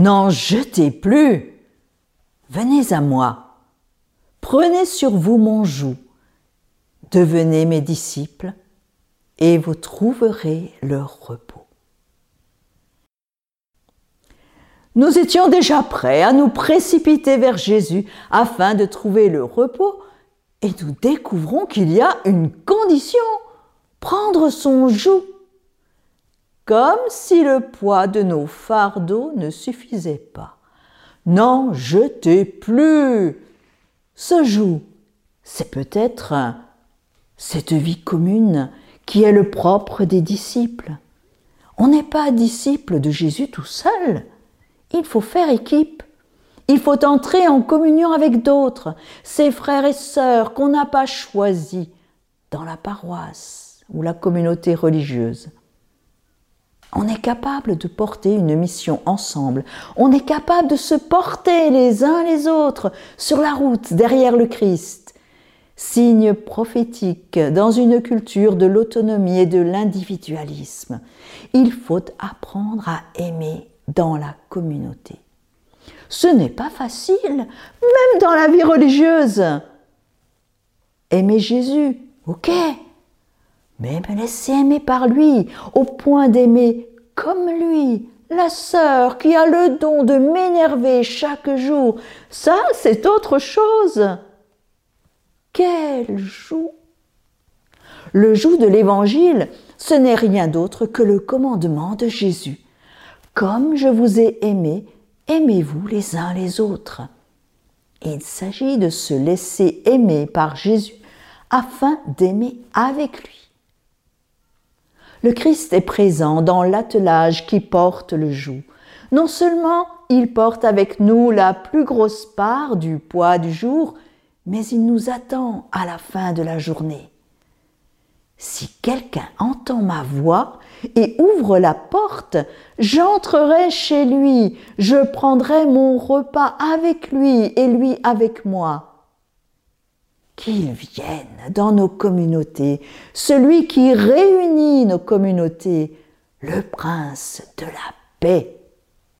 N'en jetez plus. Venez à moi. Prenez sur vous mon joug. Devenez mes disciples et vous trouverez leur repos. Nous étions déjà prêts à nous précipiter vers Jésus afin de trouver le repos et nous découvrons qu'il y a une condition, prendre son joug, comme si le poids de nos fardeaux ne suffisait pas. N'en jetez plus. Ce joug, c'est peut-être cette vie commune qui est le propre des disciples. On n'est pas disciple de Jésus tout seul. Il faut faire équipe. Il faut entrer en communion avec d'autres, ses frères et sœurs qu'on n'a pas choisis dans la paroisse ou la communauté religieuse. On est capable de porter une mission ensemble. On est capable de se porter les uns les autres sur la route derrière le Christ. Signe prophétique dans une culture de l'autonomie et de l'individualisme. Il faut apprendre à aimer dans la communauté. Ce n'est pas facile, même dans la vie religieuse. Aimer Jésus, ok, mais me laisser aimer par lui, au point d'aimer comme lui, la sœur qui a le don de m'énerver chaque jour, ça c'est autre chose. Quel joug Le joug de l'Évangile, ce n'est rien d'autre que le commandement de Jésus. Comme je vous ai aimé, aimez-vous les uns les autres. il s'agit de se laisser aimer par Jésus afin d'aimer avec lui. Le Christ est présent dans l'attelage qui porte le joug. Non seulement il porte avec nous la plus grosse part du poids du jour, mais il nous attend à la fin de la journée. Si quelqu'un entend ma voix et ouvre la porte, j'entrerai chez lui, je prendrai mon repas avec lui et lui avec moi. Qu'il vienne dans nos communautés, celui qui réunit nos communautés, le prince de la paix.